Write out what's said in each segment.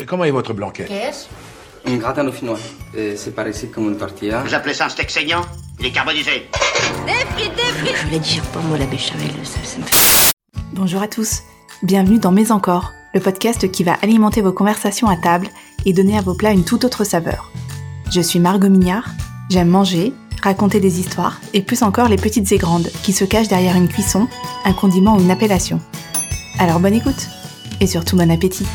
Et comment est votre blanquette Qu'est-ce Un gratin dauphinois. C'est par ici comme une tortilla. Vous appelez ça un steak saignant Il est carbonisé. Je voulais dire pas moi la béchamel, ça, ça me fait... Bonjour à tous, bienvenue dans Mes Encore, le podcast qui va alimenter vos conversations à table et donner à vos plats une toute autre saveur. Je suis Margot Mignard, j'aime manger, raconter des histoires et plus encore les petites et grandes qui se cachent derrière une cuisson, un condiment ou une appellation. Alors bonne écoute et surtout bon appétit.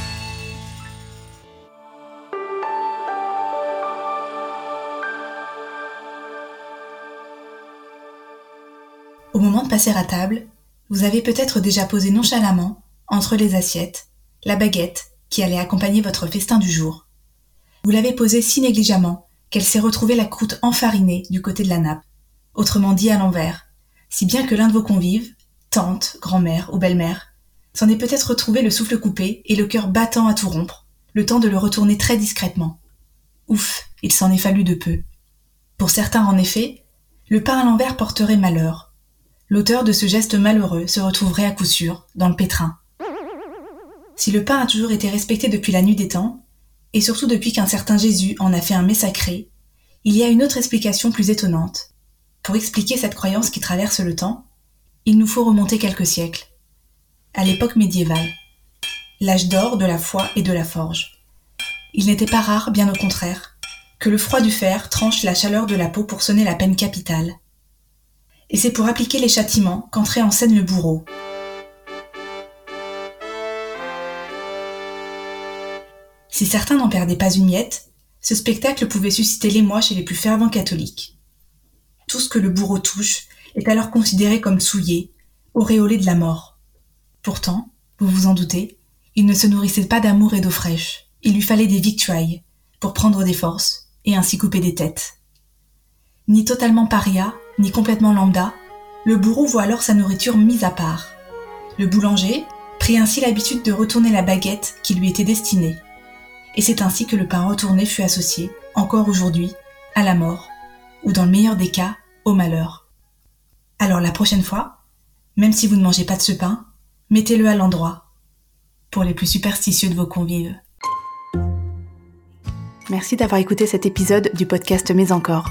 Au moment de passer à table, vous avez peut-être déjà posé nonchalamment, entre les assiettes, la baguette qui allait accompagner votre festin du jour. Vous l'avez posée si négligemment qu'elle s'est retrouvée la croûte enfarinée du côté de la nappe, autrement dit à l'envers, si bien que l'un de vos convives, tante, grand-mère ou belle-mère, s'en est peut-être retrouvé le souffle coupé et le cœur battant à tout rompre, le temps de le retourner très discrètement. Ouf, il s'en est fallu de peu. Pour certains, en effet, le pain à l'envers porterait malheur. L'auteur de ce geste malheureux se retrouverait à coup sûr dans le pétrin. Si le pain a toujours été respecté depuis la nuit des temps, et surtout depuis qu'un certain Jésus en a fait un mets sacré, il y a une autre explication plus étonnante. Pour expliquer cette croyance qui traverse le temps, il nous faut remonter quelques siècles. À l'époque médiévale. L'âge d'or de la foi et de la forge. Il n'était pas rare, bien au contraire, que le froid du fer tranche la chaleur de la peau pour sonner la peine capitale. Et c'est pour appliquer les châtiments qu'entrait en scène le bourreau, Si certains n'en perdaient pas une miette, ce spectacle pouvait susciter l'émoi chez les plus fervents catholiques. Tout ce que le bourreau touche est alors considéré comme souillé, auréolé de la mort. Pourtant, vous vous en doutez, il ne se nourrissait pas d'amour et d'eau fraîche. Il lui fallait des victuailles pour prendre des forces et ainsi couper des têtes. Ni totalement paria, ni complètement lambda, le bourreau voit alors sa nourriture mise à part. Le boulanger prit ainsi l'habitude de retourner la baguette qui lui était destinée et c'est ainsi que le pain retourné fut associé, encore aujourd'hui, à la mort, ou dans le meilleur des cas, au malheur. Alors la prochaine fois, même si vous ne mangez pas de ce pain, mettez-le à l'endroit, pour les plus superstitieux de vos convives. Merci d'avoir écouté cet épisode du podcast Mais encore.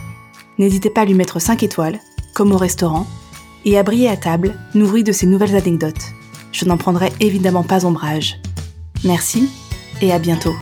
N'hésitez pas à lui mettre 5 étoiles, comme au restaurant, et à briller à table, nourri de ces nouvelles anecdotes. Je n'en prendrai évidemment pas ombrage. Merci et à bientôt.